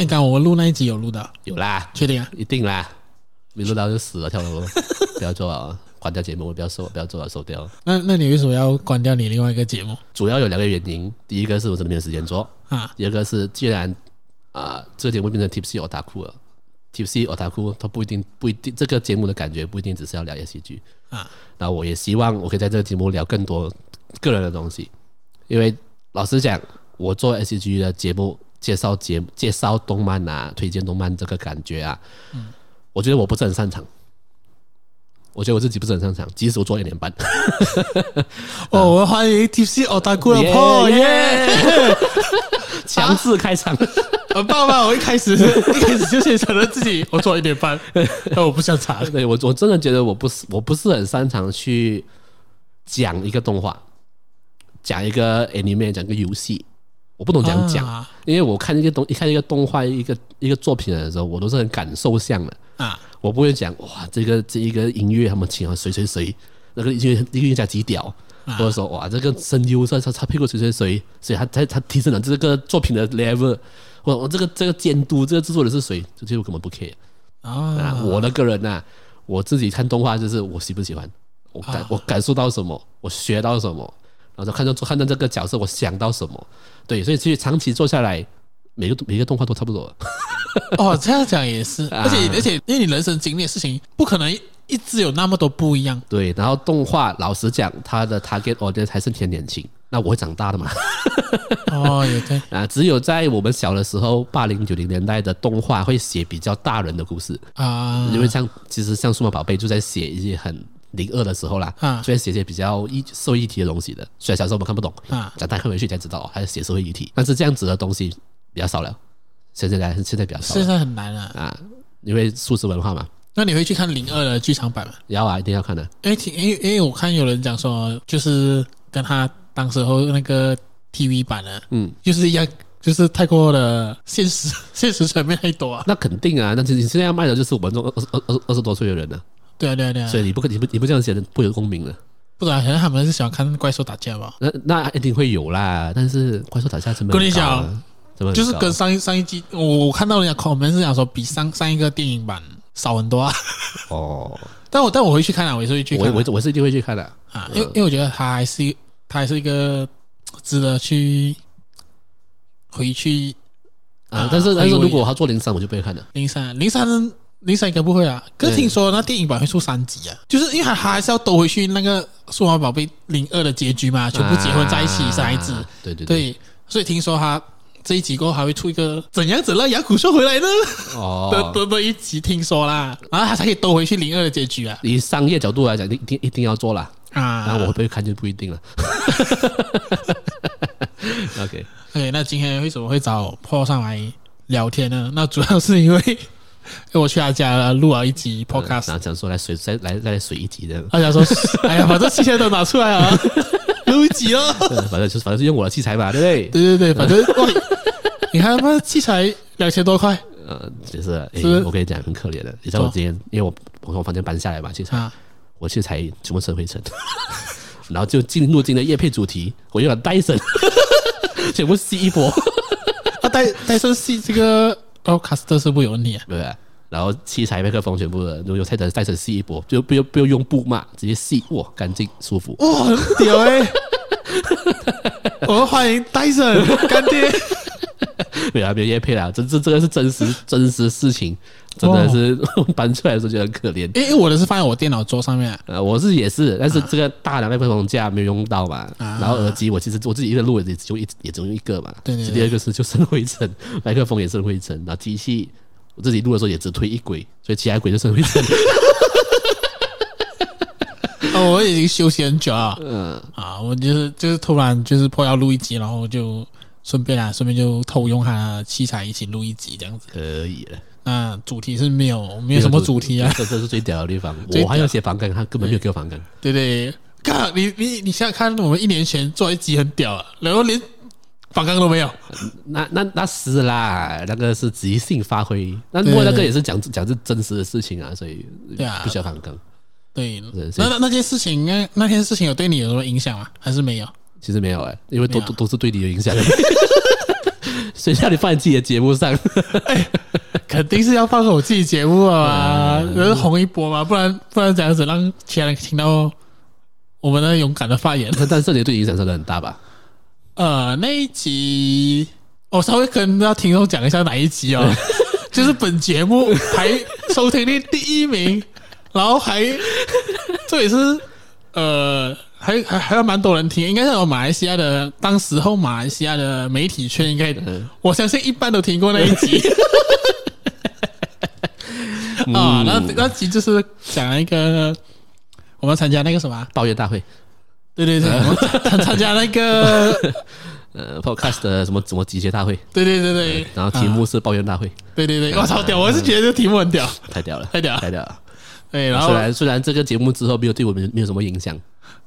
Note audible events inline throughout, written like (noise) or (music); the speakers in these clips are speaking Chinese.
哎，刚刚我们录那一集有录到，有啦，确定啊？一定啦，没录到就死了，跳楼，(laughs) 不要做啊，关掉节目，不要收，不要做了，收掉。那那你为什么要关掉你另外一个节目？主要有两个原因，第一个是我真的没有时间做啊，第二个是既然啊、呃、这个节目变成 Tipsy Otaku 了，Tipsy Otaku 它不一定不一定这个节目的感觉不一定只是要聊 S G 啊，那我也希望我可以在这个节目聊更多个人的东西，因为老实讲，我做 S G 的节目。介绍节介绍动漫啊，推荐动漫这个感觉啊，嗯，我觉得我不是很擅长，我觉得我自己不是很擅长，即使我做一年半。(laughs) 哦，我欢迎 Tipsy Otaku 的破 (laughs) 耶，(laughs) 强制开场，很棒吧？我一开始一开始就先承认自己我做一年半，但我不想长。对我我真的觉得我不是我不是很擅长去讲一个动画，讲一个 anime，讲一个游戏。我不懂怎样讲，啊、因为我看一个东，一看一个动画，一个一个作品的时候，我都是很感受向的啊。我不会讲哇，这个这一个音乐他们请了谁谁谁，那个音乐音乐家几屌，啊、或者说哇，这个声优他他他配过谁谁谁，所以他他他提升了这个作品的 level，我我这个这个监督这个制作人是谁，这些我根本不 care 啊，啊。我的个人呐、啊，我自己看动画就是我喜不喜欢，我感、啊、我感受到什么，我学到什么。然后看到看到这个角色，我想到什么？对，所以其实长期做下来，每个每个动画都差不多。哦，这样讲也是，而 (laughs) 且而且，因为你人生经历的事情，不可能一直有那么多不一样。对，然后动画老实讲，它的 target audience 还是偏年轻。那我会长大的嘛？哦，也对 (laughs) 啊，只有在我们小的时候，八零九零年代的动画会写比较大人的故事啊，因为像其实像数码宝贝就在写一些很。零二的时候啦，啊，就会写些比较议社会议题的东西的，虽然小时候我们看不懂，啊，长大看回去才知道，还是写社会议题，但是这样子的东西比较少了，现在现在比较少，现在很难了啊，因为数字文化嘛。那你会去看零二的剧场版吗？要啊，一定要看的。因为听，因为因为我看有人讲说，就是跟他当时候那个 TV 版的，嗯，就是一样，就是太过的现实，(laughs) 现实层面太多啊。那肯定啊，那你现在要卖的就是我们这种二十二二二十多岁的人呢。对啊，对啊，对啊，所以你不可你不你不这样写的不有共鸣的。不然可能他们是喜欢看怪兽打架吧？那那一定会有啦，但是怪兽打架成本。跟你讲，就是跟上一上一季，我我看到人家 comment 是讲说比上上一个电影版少很多啊。哦，(laughs) 但我但我回去看啊，我也是会去看，我我我是一定会去看的啊，因为因为我觉得他还是他还是一个值得去回去啊。但是但是如果他做零三，我就不会看了。零三零三。零三应该不会啊，可是听说那电影版会出三集啊，就是因为他还是要兜回去那个数码宝贝零二的结局嘛，全部结婚在一起生孩子，对对对，所以听说他这一集过后还会出一个怎样子让亚古兽回来呢？哦，(laughs) 的的的一集听说啦，然后他才可以兜回去零二的结局啊。以商业角度来讲，一定一定要做啦啊，然后我会不会看就不一定了。(laughs) (laughs) OK OK，那今天为什么会找 Paul 上来聊天呢？那主要是因为。(laughs) 我去他家录了一集 podcast，然后讲说来水再来再来水一集的。他讲说，(laughs) 哎呀，把这器材都拿出来啊，(laughs) 录一集哦。反正就是反正是用我的器材嘛，对不对？对对对，反正你看他妈器材两千多块。呃，就是，哎，我跟你讲很可怜的。你知道我今天，因为我我从我房间搬下来嘛，器材，我器材全部尘灰尘，然后就进入进了夜配主题，我用了戴森，全部吸一波。啊，戴戴森吸这个。哦，卡斯特是不是有问题啊？对，然后器材麦克风全部的，如果再等再次吸一波，就不用不用用布嘛，直接吸，哇，干净舒服，哇，很屌哎！(laughs) 我们欢迎戴森干爹。(laughs) 没有啊，没有业配啦，这这这个是真实真实事情，真的是 (laughs) 搬出来的时候觉得很可怜。因为我的是放在我电脑桌上面，呃，我是也是，但是这个大的麦克风架没有用到嘛，然后耳机我其实我自己一个录也就一也只用一个嘛，对对。第二个是就生灰尘，麦克风也生灰尘，然后机器我自己录的时候也只推一轨，所以其他轨就生灰尘。(laughs) 哦，我已经休息很久了，嗯啊，我就是就是突然就是破要录一集，然后就。顺便啊，顺便就偷用他的器材一起录一集这样子，可以了。那主题是没有，没有什么主题啊。这这是最屌的地方，我还要写反纲，他根本没有给我反纲。对对，看你你你想想看，我们一年前做一集很屌啊，然后连反纲都没有。那那那是啦，那个是即兴发挥。那不过那个也是讲讲是真实的事情啊，所以对啊，不需要反纲。对，那那那件事情，那那件事情有对你有什么影响吗？还是没有？其实没有哎、欸，因为都都都是对你有影响。(laughs) 谁叫你放在自己的节目上？(laughs) 哎，肯定是要放我自己节目啊，就是红一波嘛，不然不然怎样子让其他人听到我们的勇敢的发言。(laughs) 但这里对影响真的很大吧？呃，那一集我稍微跟大家听众讲一下哪一集哦，就是本节目排收听率第一名，然后还这也是呃。还还还有蛮多人听，应该是有马来西亚的，当时候马来西亚的媒体圈应该，我相信一般都听过那一集。(laughs) 啊，那那集就是讲一个我们参加那个什么抱怨大会，对对对，参参加那个 (laughs) 呃 podcast 的什么什么集结大会，对对对对，然后题目是抱怨大会，对对对，我操屌，我是觉得这题目很屌，太屌了，太屌，太屌了。对，然后虽然虽然这个节目之后没有对我们没有什么影响。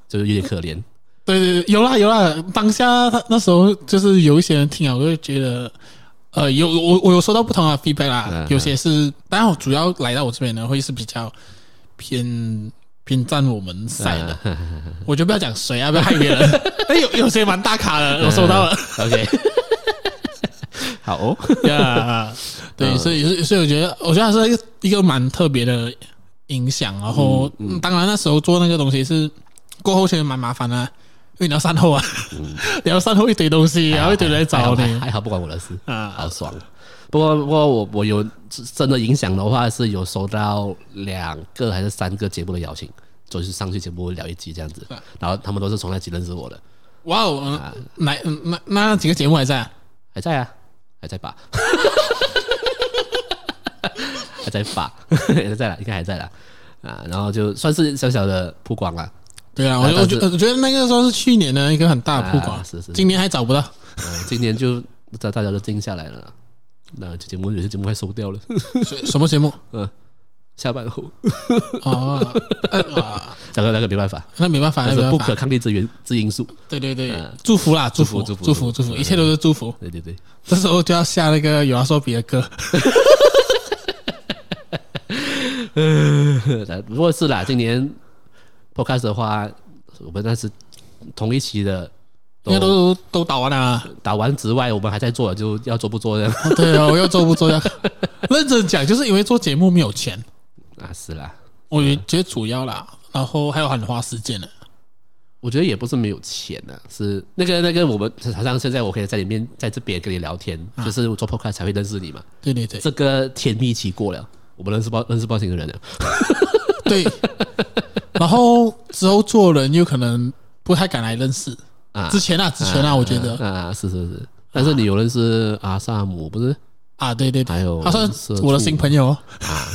就是有点可怜，对对对，有啦有啦。当下他那时候就是有一些人听啊，我就觉得，呃，有我我有收到不同的 feedback 啦，有些是，当然我主要来到我这边呢，会是比较偏偏站我们 side 的，我就不要讲谁啊，不要害别人。(laughs) 哎，有有些蛮大咖的，我收到了。OK，(laughs) 好哦，呀，对，所以所以我觉得，我觉得还是一个一个蛮特别的影响。然后，当然那时候做那个东西是。过后其实蛮麻烦的，因为你要善后啊，(laughs) 你要善后一堆东西，然后一堆人来找你。还好不关我的事啊，好爽。不过不过我我有真的影响的话，是有收到两个还是三个节目的邀请，就是上去节目聊一集这样子。然后他们都是从那集认识我的。哇哦，那那那几个节目还在啊？还在啊？还在吧？还在发？还 (laughs) 在了，应该还在了。啊。然后就算是小小的曝光了。对啊，我我觉我觉得那个时候是去年的一个很大的曝光，是是，今年还找不到，今年就 (laughs) 大大家都静下来了，那节目有些节目快收掉了，什么节目？嗯，(laughs) 下班后，哦啊，那个那个没办法，那没办法，那是不可抗力之源之因素，对对对，祝福啦，祝福祝福祝福祝福，一切都是祝福，对对对，这时候就要下那个有话说比的歌，嗯，(laughs) 不过是啦，今年。Podcast 的话，我们那是同一期的，应该都都打完了。打完之外，我们还在做，就要做不做这样。对啊，(laughs) 我要做不做要认真讲，就是因为做节目没有钱啊，是啦，我觉得主要啦，然后还有很花时间的。我觉得也不是没有钱的，是那个那个我们好像现在我可以在里面在这边跟你聊天，就是做 Podcast 才会认识你嘛。对对对，这个甜蜜期过了，我们认识不认识不新的人了。(laughs) 对。然后之后做人有可能不太敢来认识啊。之前啊，之前啊，我觉得啊，是是是。但是你有认识阿萨姆不是？啊，对对，还有他算是我的新朋友啊，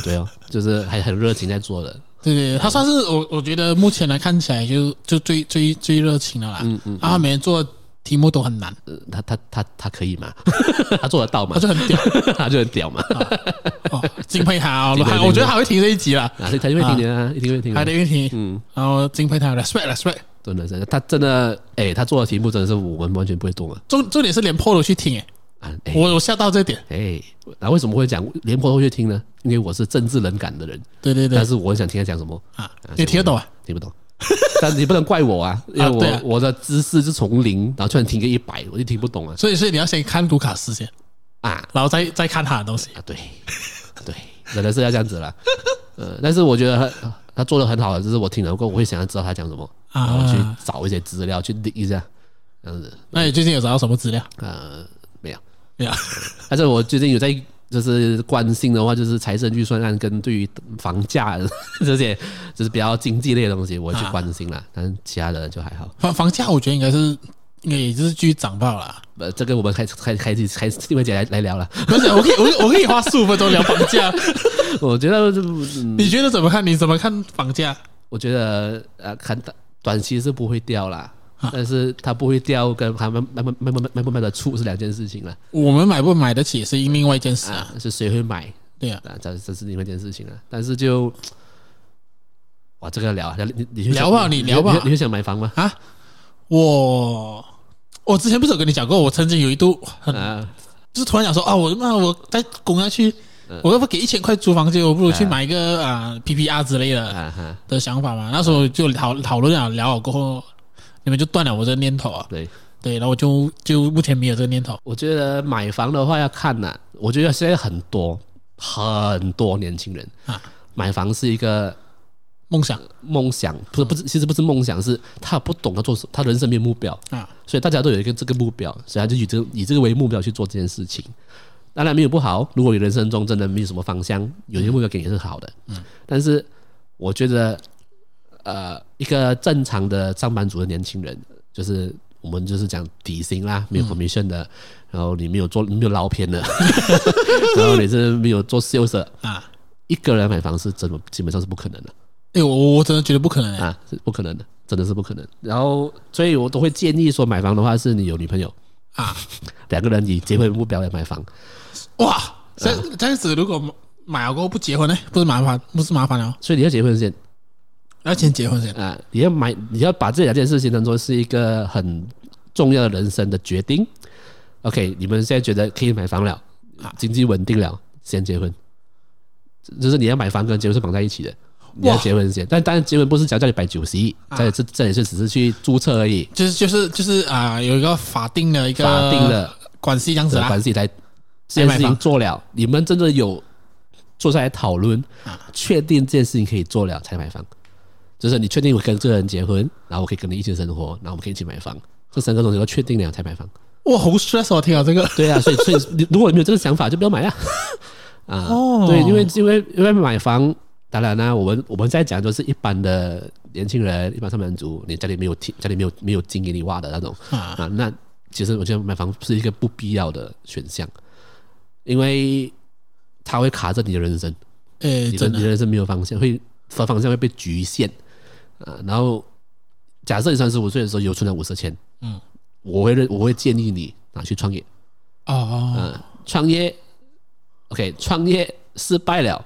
对哦，就是还很热情在做的。对对，他算是我我觉得目前来看起来就就最最最热情的啦。嗯嗯。然后每天做的题目都很难。他他他他可以吗？(laughs) 他做得到吗？他就很屌，(laughs) 他就很屌嘛。(laughs) 哦，敬佩他，我觉得他会听这一集啦。啊，他一定会听的，一定会听，他一定会听。嗯，然后敬佩他，respect，respect，真的是，他真的，哎，他做的题目真的是我们完全不会懂啊。重重点是连 PO 都去听，哎，我我吓到这点。哎，那为什么会讲连 PO 都去听呢？因为我是政治冷感的人。对对对。但是我很想听他讲什么啊？你听得懂啊？听不懂。(laughs) 但你不能怪我啊，因为我我的知识是从零，然后突然听个一百，我就听不懂啊。所以所以你要先看卢卡斯先啊，然后再再看他的东西啊。对 (laughs) 对。可能是要这样子了，呃，但是我觉得他他做的很好的，就是我听了过，我会想要知道他讲什么，然后去找一些资料去理一下，这样子。那你最近有找到什么资料？呃，没有，没有。(laughs) 但是我最近有在就是关心的话，就是财政预算案跟对于房价这些就是比较经济类的东西，我去关心了。但是其他的就还好。房房价我觉得应该是。应该也就是继续涨爆了。呃，这个我们开开开始开始另外姐来来聊了。不是，我可以我我可以花十五分钟聊房价。我觉得，你觉得怎么看？你怎么看房价？我觉得呃，看短短期是不会掉啦，(laughs) 但是它不会掉，跟他们卖不卖不卖不卖得出是两件事情了。我们买不买得起是另外一件事啊，是谁会买？对啊，这这是另外一件事情了。但是就哇，这个聊你你聊吧，你聊吧，你会想买房吗？啊？我我之前不是有跟你讲过，我曾经有一度很，就是突然想说啊，我那我再供下去，我要不给一千块租房间，我不如去买一个啊 PPR 之类的的想法嘛。那时候就讨讨论了聊了过后，你们就断了我这个念头啊。对，对，然后我就就目前没有这个念头。我觉得买房的话要看呐、啊，我觉得现在很多很多年轻人啊，买房是一个梦想，梦想不是不是，其实不是梦想，是他不懂得做，他人生没有目标。啊，所以大家都有一个这个目标，所以他就以这个以这个为目标去做这件事情。当然没有不好，如果你人生中真的没有什么方向，有些目标给你是好的，嗯，但是我觉得，呃，一个正常的上班族的年轻人，就是。我们就是讲底薪啦，没有 commission 的，嗯、然后你没有做，没有捞偏的，(laughs) (laughs) 然后你是没有做 sales 啊，一个人买房是真的基本上是不可能的。哎，我我真的觉得不可能啊，是不可能的，真的是不可能。然后，所以我都会建议说，买房的话是你有女朋友啊，两个人以结婚目标来买房。哇，这这样子如果买了过后不结婚呢？不是麻烦，不是麻烦哦。所以你要结婚先。要先结婚先啊！你要买，你要把这两件事情当做是一个很重要的人生的决定。OK，你们现在觉得可以买房了，经济稳定了，先结婚。就是你要买房跟结婚是绑在一起的，你要结婚先。但当然，结婚不是只要叫你摆酒席，这这这也是只是去注册而已。就是就是就是啊，有一个法定的一个法定的关系这样子啊，关系来这件事情做了，你们真的有坐下来讨论，确定这件事情可以做了才买房。就是你确定我跟这个人结婚，然后我可以跟你一起生活，然后我们可以一起买房，这三个东西都确定了才买房。哇，好 stress 啊！听到这个，对啊，所以所以如果你没有这个想法，就不要买 (laughs) 啊。啊，哦、对，因为因为因为买房，当然啦、啊，我们我们在讲就是一般的年轻人，一般上班族，你家里没有田，家里没有没有金给你挖的那种啊，啊，那其实我觉得买房是一个不必要的选项，因为它会卡着你的人生，诶，真的，你的人生没有方向，会方方向会被局限。啊，然后假设你三十五岁的时候有存了五十千，嗯，我会认我会建议你拿去创业，哦，哦，嗯，创业，OK，创业失败了，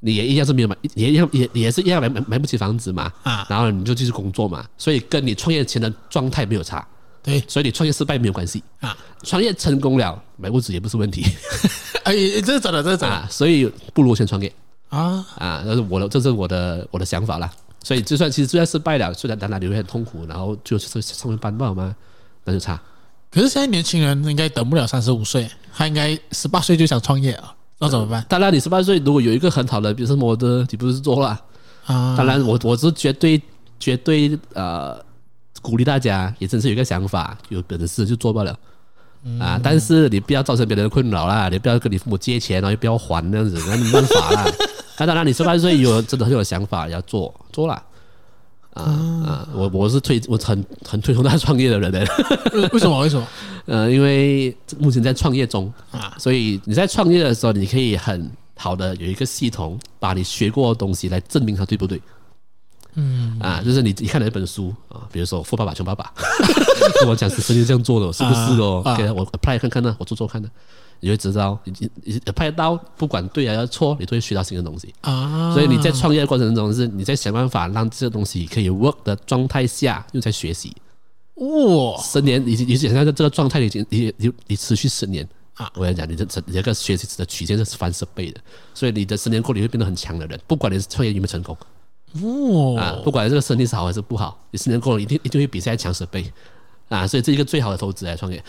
你也一样是没有买，也一样也也是一样买买买不起房子嘛，啊，然后你就继续工作嘛，所以跟你创业前的状态没有差，对，所以你创业失败没有关系。啊，创业成功了买屋子也不是问题，(laughs) 哎，这是真的，这是真的，所以不如先创业。啊。啊，这是我的这是我的我的想法啦。所以就算其实就算失败了，虽然当然你会很痛苦，然后就是上面班不好吗？那就差。可是现在年轻人应该等不了三十五岁，他应该十八岁就想创业啊，那怎么办？当然，你十八岁如果有一个很好的，比如说模特，你不是做了啊？当然我，我是绝对绝对呃鼓励大家，也真是有一个想法，有本事就做不了啊。但是你不要造成别人的困扰啦，你不要跟你父母借钱，然后又不要还那样子，那没办法啦。那当然，你十八岁有真的很有想法要做做了啊啊！我我是推我很很推崇他创业的人的。为什么？为什么？(laughs) 呃，因为目前在创业中啊，所以你在创业的时候，你可以很好的有一个系统，把你学过的东西来证明它对不对。嗯啊，就是你你看了一本书啊，比如说《富爸爸穷爸爸》，(laughs) 跟我讲是实际这样做的，是不是哦？给我 apply 看看呢，我做做看呢。你会知道，你你拍到不管对还是错，你都会学到新的东西啊。所以你在创业的过程中，是你在想办法让这个东西可以 work 的状态下，又在学习。哇，十年，你你想象这个状态已经你你你持续十年啊！我跟你讲，你这你这个学习的曲线是翻十倍的。所以你的十年过，你会变得很强的人。不管你是创业有没有成功，哇啊，不管这个生意是好还是不好，你十年过了，一定一定会比现在强十倍啊！所以这一个最好的投资来创业。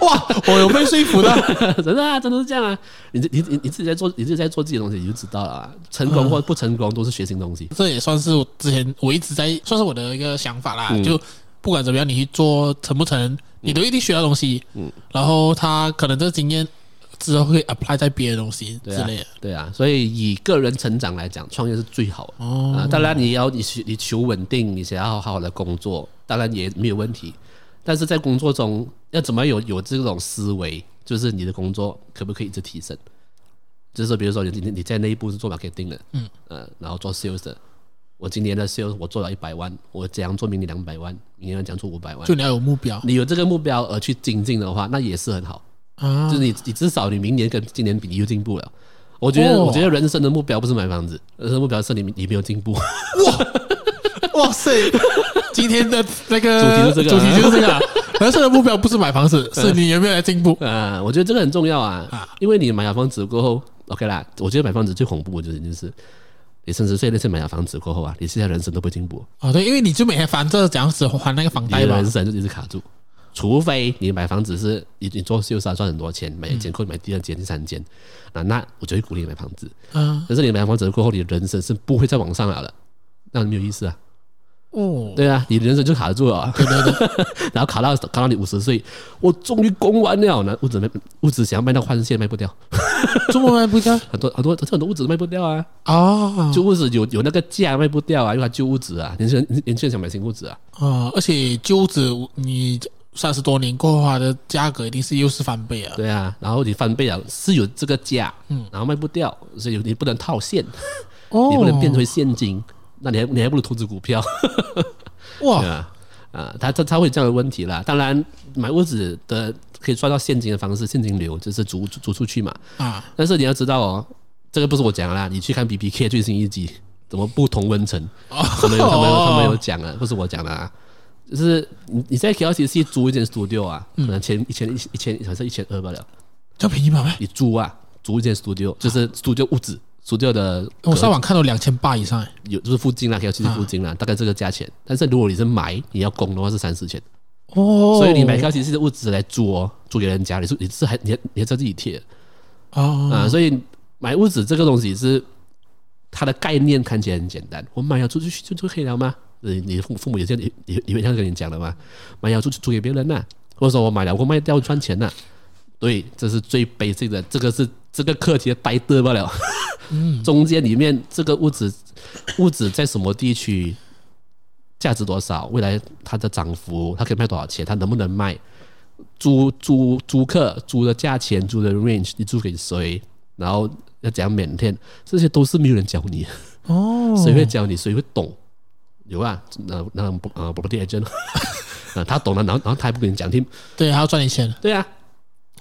哇，我有被说服的，(laughs) 真的啊，真的是这样啊！你你你你自己在做，你自己在做自己的东西，你就知道了啊。成功或不成功都是学新东西，这也算是我之前我一直在算是我的一个想法啦。就不管怎么样，你去做成不成，你都一定学到东西。嗯，然后他可能这个经验之后会 apply 在别的东西之类的。对啊，所以以个人成长来讲，创业是最好的。哦，当然你要你你求稳定，你想要好好的工作，当然也没有问题。但是在工作中要怎么有有这种思维，就是你的工作可不可以一直提升？就是比如说你你你在内部是做 marketing 的，嗯呃，然后做 sales 的，我今年的 sales 我做了一百万，我怎样做明年两百万，明年讲出五百万，就你要有目标，你有这个目标而去精进的话，那也是很好啊。就是你你至少你明年跟今年比你又进步了。我觉得、哦、我觉得人生的目标不是买房子，人生目标是你你没有进步。哇哇塞！(laughs) 今天的那个主题是这个，主题就是这个。人生的目标不是买房子，(laughs) 是你有没有来进步啊？我觉得这个很重要啊，因为你买了房子过后，OK 啦。我觉得买房子最恐怖的就是，就是你三十岁那次买了房子过后啊，你现在人生都不进步。哦，对，因为你就每天烦着这样子还那个房贷吧，人生就一直卡住。除非你买房子是你你做秀沙赚很多钱，买一间或买第二间、第三间，啊，那我就会鼓励你买房子。嗯，但是你买房子过后，你的人生是不会再往上来了，那没有意思啊。哦，对啊，你人生就卡住了，对对对，(laughs) 然后卡到卡到你五十岁，我终于供完了，那屋子卖屋子想要卖到换线卖不掉，(laughs) 怎么卖不掉？很多很多很多屋子卖不掉啊！啊，旧屋子有有那个价卖不掉啊，因为它旧屋子啊，年轻人年轻人想买新屋子啊。啊，而且旧屋子你三十多年过后，它的价格一定是又是翻倍啊。对啊，然后你翻倍啊，是有这个价，嗯，然后卖不掉，所以你不能套现，哦，(laughs) 你不能变成现金。那你还你还不如投资股票，(laughs) 哇啊，他他他会有这样的问题啦。当然，买屋子的可以赚到现金的方式，现金流就是租租出去嘛。啊，但是你要知道哦，这个不是我讲的啦，你去看 B B K 最新一集，怎么不同温层？他们有他们有他们有讲啊，不是我讲的啊。就是你你在 K L C C 租一间 studio 啊，可能千一千一一千好像一千二罢了，就便宜吗？你租啊，租一间 studio 就是 studio 屋子。租掉的，我上网看到两千八以上，有就是附近啦，可以去附近啦，大概这个价钱。但是如果你是买，你要供的话是三四千哦。所以你买 KLCC 的物资来租哦，租给人家，你是你是还你你在自己贴哦啊。所以买屋子这个东西是它的概念看起来很简单，我买了租出去就就可以了吗？你你父父母也这样也也也会这样跟你讲的吗？买了租租给别人呐，或者说我买了我卖掉赚钱呐？对，这是最 basic 的，这个是这个课题的呆得不了。嗯，中间里面这个物质物质在什么地区，价值多少？未来它的涨幅，它可以卖多少钱？它能不能卖？租租租客租的价钱，租的 range，你租给谁？然后要怎样 maintain？这些都是没有人教你哦。谁会教你？谁会懂？有啊，那那不啊不不第二件，啊他懂了，然后然后他还不跟你讲听，对，还要赚你钱，对啊。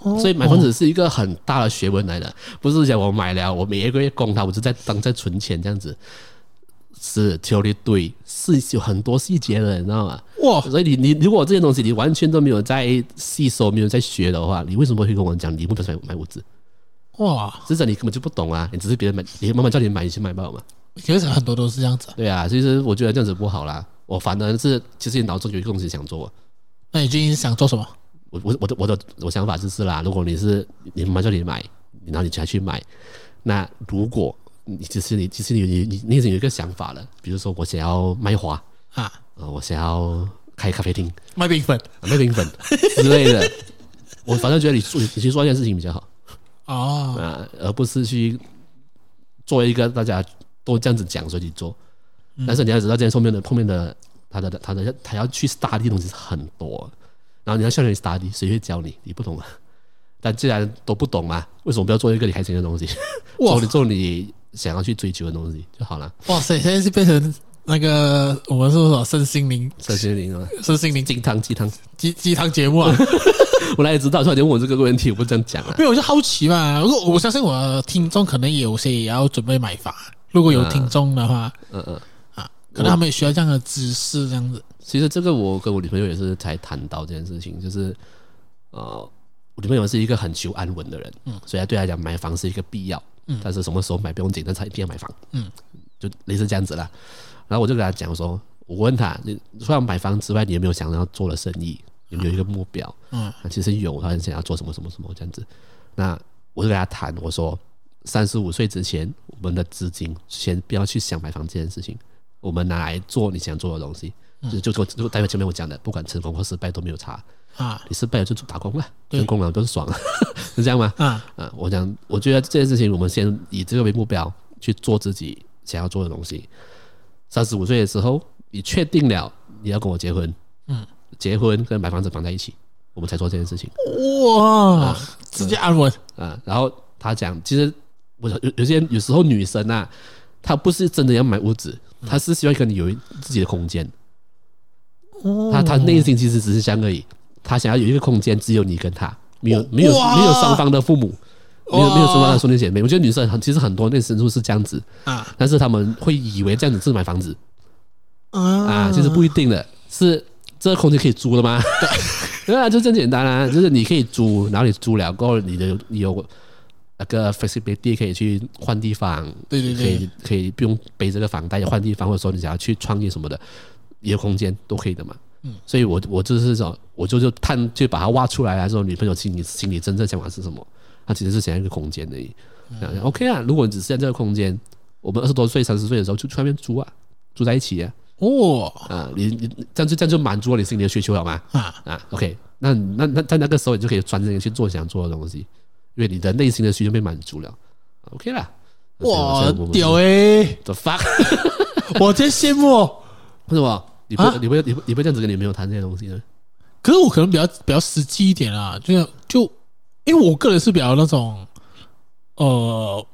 所以买房子是一个很大的学问来的，不是讲我买了，我每一个月供它，我就在当在存钱这样子。是，条理对，是有很多细节的，你知道吗？哇！所以你你如果这些东西你完全都没有在吸收，没有在学的话，你为什么会跟我讲你不能买买屋子？哇！实际你根本就不懂啊，你只是别人买，你妈妈叫你买，你去买不好吗？其实很多都是这样子。对啊，其实我觉得这样子不好啦。我反而是其实你脑中有一个东西想做。那你最近想做什么？我我我的我的我想法就是啦，如果你是你妈妈叫你买，然后你才去买，那如果你其实你其实你你你你已经有一个想法了，比如说我想要卖花啊，我想要开咖啡厅卖冰粉卖冰粉 (laughs) 之类的，我反正觉得你做你去做一件事情比较好哦。啊，而不是去做一个大家都这样子讲所以去做，但是你要知道，这后面的后面的他的他的他要去 study 的东西是很多。然后你要向人 study，谁会教你？你不懂啊？(laughs) 但既然都不懂嘛，为什么不要做一个你开心的东西？(laughs) 做你做你想要去追求的东西就好了。哇塞，现在是变成那个我们是说身心灵、身心灵啊，身心灵鸡汤鸡汤鸡鸡汤节目啊！(laughs) 我哪里知道？突然间问我这个问题，我不这样讲啊？因为我就好奇嘛。如果我相信我的听众可能有些也要准备买房，如果有听众的话，嗯嗯啊，可能他们也需要这样的知识，这样子。其实这个我跟我女朋友也是才谈到这件事情，就是，呃，我女朋友是一个很求安稳的人，嗯，所以对她来讲买房是一个必要，嗯，但是什么时候买不用紧，但是她一定要买房，嗯，就类似这样子啦。然后我就跟她讲说，我问她，你除了买房之外，你有没有想要做的生意？有没有一个目标？嗯，其实有，她很想要做什么什么什么这样子。那我就跟她谈，我说三十五岁之前，我们的资金先不要去想买房这件事情，我们拿来做你想做的东西。就就就代表前面我讲的，不管成功或失败都没有差啊！你失败了就打工了，成功了都是爽了，(laughs) 是这样吗？啊啊！我讲，我觉得这件事情我们先以这个为目标去做自己想要做的东西。三十五岁的时候，你确定了你要跟我结婚，嗯，结婚跟买房子绑在一起，我们才做这件事情。哇，直接安稳啊！然后他讲，其实我有有些有时候女生啊，她不是真的要买屋子，她是希望跟你有自己的空间。他他内心其实只是想而已，他想要有一个空间，只有你跟他，没有没有没有双方的父母，没有没有双方的兄弟姐妹。我觉得女生很其实很多内心都是这样子啊，但是他们会以为这样子是买房子啊，其实不一定的，是这个空间可以租的吗？对。(laughs) 啊，就这么简单啊，就是你可以租，然后你租了过后，你的你有那个 flexibility 可以去换地方，对对对，可以可以不用背这个房贷换地方，或者说你想要去创业什么的，一个空间都可以的嘛。嗯，所以我我就是说，我就就探就把它挖出来来说，女朋友心里心里真正想法是什么？她其实是想要一个空间而已。嗯，OK 啊，如果你只是在这个空间，我们二十多岁、三十岁的时候就去外面租啊，住在一起啊。哦，啊，你你这样就这样就满足了你心里的需求了吗？啊啊，OK，那那那在那个时候你就可以专心去做想做的东西，因为你的内心的需求被满足了，OK 啦。哇，屌诶，The fuck，我真羡慕。为什么？你不你不你不你不这样子跟女朋友谈这些东西呢？可是我可能比较比较实际一点啊，就就因为我个人是比较那种，呃，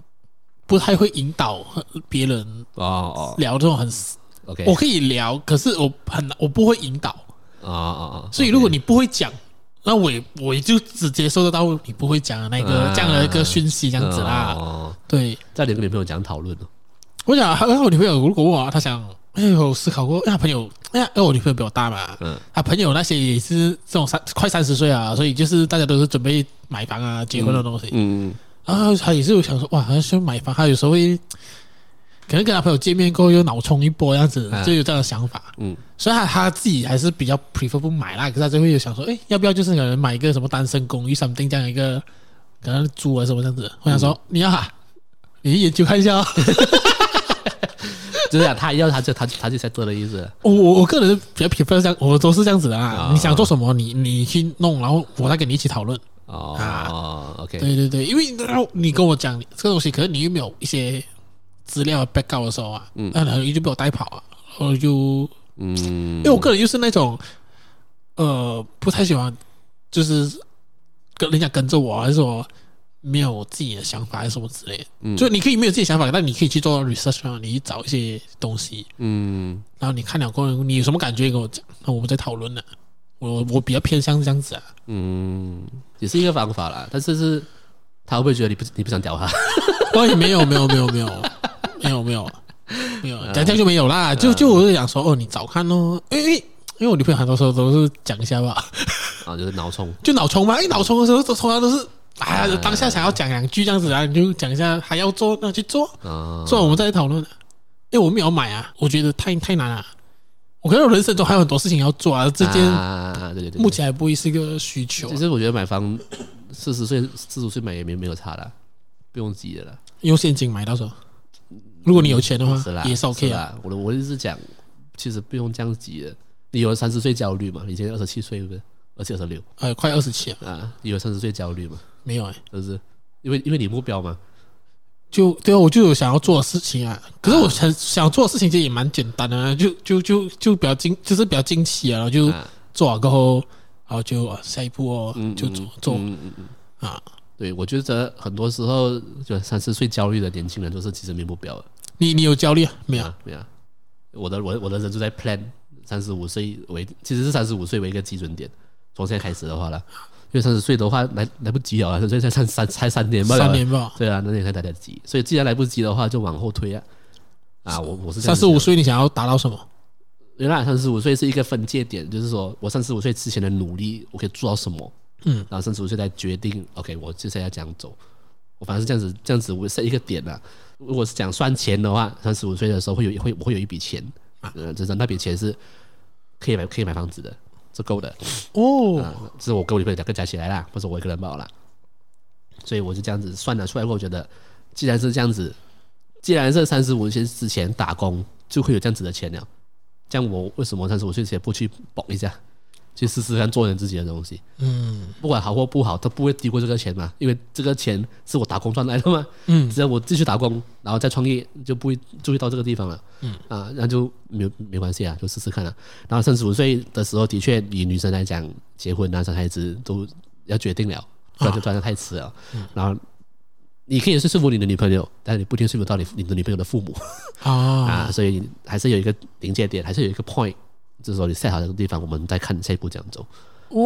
不太会引导别人哦哦聊这种很。OK，我可以聊，可是我很我不会引导啊啊啊！所以如果你不会讲，那我也我也就只接收得到你不会讲的那个这样的一个讯息，这样子啦。哦，对，再跟女朋友讲讨论。我想，还有我女朋友如果问我，她想，哎，有思考过，那朋友，哎呀，因为我女朋友比我大嘛，嗯，他朋友那些也是这种三快三十岁啊，所以就是大家都是准备买房啊、结婚的东西，嗯，然后他也是有想说，哇，好像需要买房，他有时候会。可能跟他朋友见面过后又脑冲一波这样子，就有这样的想法。嗯，所以他他自己还是比较 prefer 不买啦。可是他就会有想说，哎，要不要就是可能买一个什么单身公寓 something 这样一个，可能租啊什么这样子。我想说，你要哈，你研究看一下哦。(laughs) 就是他要他就他他就才做的意思。我我我个人比较 prefer 这样，我都是这样子的啊。你想做什么，你你去弄，然后我再跟你一起讨论。哦，OK。对对对，因为然后你跟我讲这个东西，可是你又没有一些。资料 backup 的时候啊，那很容易就被我带跑啊，然后就，嗯，因为我个人就是那种，呃，不太喜欢，就是跟人家跟着我，还是说没有自己的想法，还是什么之类的。嗯，就你可以没有自己想法，但你可以去做 research，你去找一些东西，嗯，然后你看了过后，你有什么感觉跟我讲，那我们再讨论呢。我我比较偏向这样子啊，嗯，也是一个方法啦，但是是他会不会觉得你不你不想屌他？哦，没有没有没有没有。没有没有没有，讲讲就没有啦。就就我就想说，哦，你早看哦，因为因为我女朋友很多时候都是讲一下吧，啊，就是脑冲，就脑冲嘛。因为脑冲的时候，都通常都是哎呀，当下想要讲两句这样子啊，你就讲一下，还要做那去做，做完我们再来讨论。因为我没有买啊，我觉得太太难了。我可能人生中还有很多事情要做啊，这件目前还不会是一个需求。其实我觉得买房四十岁四十岁买也没没有差啦，不用急的了，用现金买到时候。如果你有钱的话，是也是 OK 啊。我的我的意思是讲，其实不用这样急的。你有三十岁焦虑嘛？以前二十七岁，对不对？二十七、二十六，呃，快二十七了啊。你有三十岁焦虑吗？没有哎、欸，就是因为因为你目标嘛。就对啊，我就有想要做的事情啊。可是我想想做的事情其实也蛮简单的、啊，就就就就比较惊，就是比较惊奇啊。然后就做完过后，然后就下一步哦，就做做嗯嗯嗯啊。对，我觉得很多时候就三十岁焦虑的年轻人都是其实没目标的。你你有焦虑啊？没有，没有。我的我我的人就在 plan 三十五岁为，其实是三十五岁为一个基准点。从现在开始的话了，因为三十岁的话来来不及了，所以才三三才三年吧。三年吧。对啊，那也才来得及。所以既然来不及的话，就往后推啊。啊，我我是三十五岁，你想要达到什么？原来三十五岁是一个分界点，就是说我三十五岁之前的努力，我可以做到什么？嗯，然后三十五岁再决定，OK，我接下来要这样走。我反正是这样子，这样子我设一个点啊。如果是讲算钱的话，三十五岁的时候会有会我会有一笔钱啊，就是那笔钱是可以买可以买房子的，是够的哦。这是我跟我女朋友两个加起来啦，不是我一个人报啦。所以我就这样子算了出来，我觉得既然是这样子，既然是三十五岁之前打工就会有这样子的钱了，这样我为什么三十五岁之前不去搏一下？去试试看做点自己的东西，嗯，不管好或不好，都不会低过这个钱嘛，因为这个钱是我打工赚来的嘛，嗯，只要我继续打工，然后再创业，就不会注意到这个地方了，嗯，啊，那就没没关系啊，就试试看了。然后三十五岁的时候，的确以女生来讲，结婚啊、生孩子都要决定了，不然就突然太迟了。然后你可以是说服你的女朋友，但是你不一定说服到你你的女朋友的父母。(laughs) 啊，所以还是有一个临界点，还是有一个 point。就是说，你 set 好这个地方，我们再看下一步怎样走，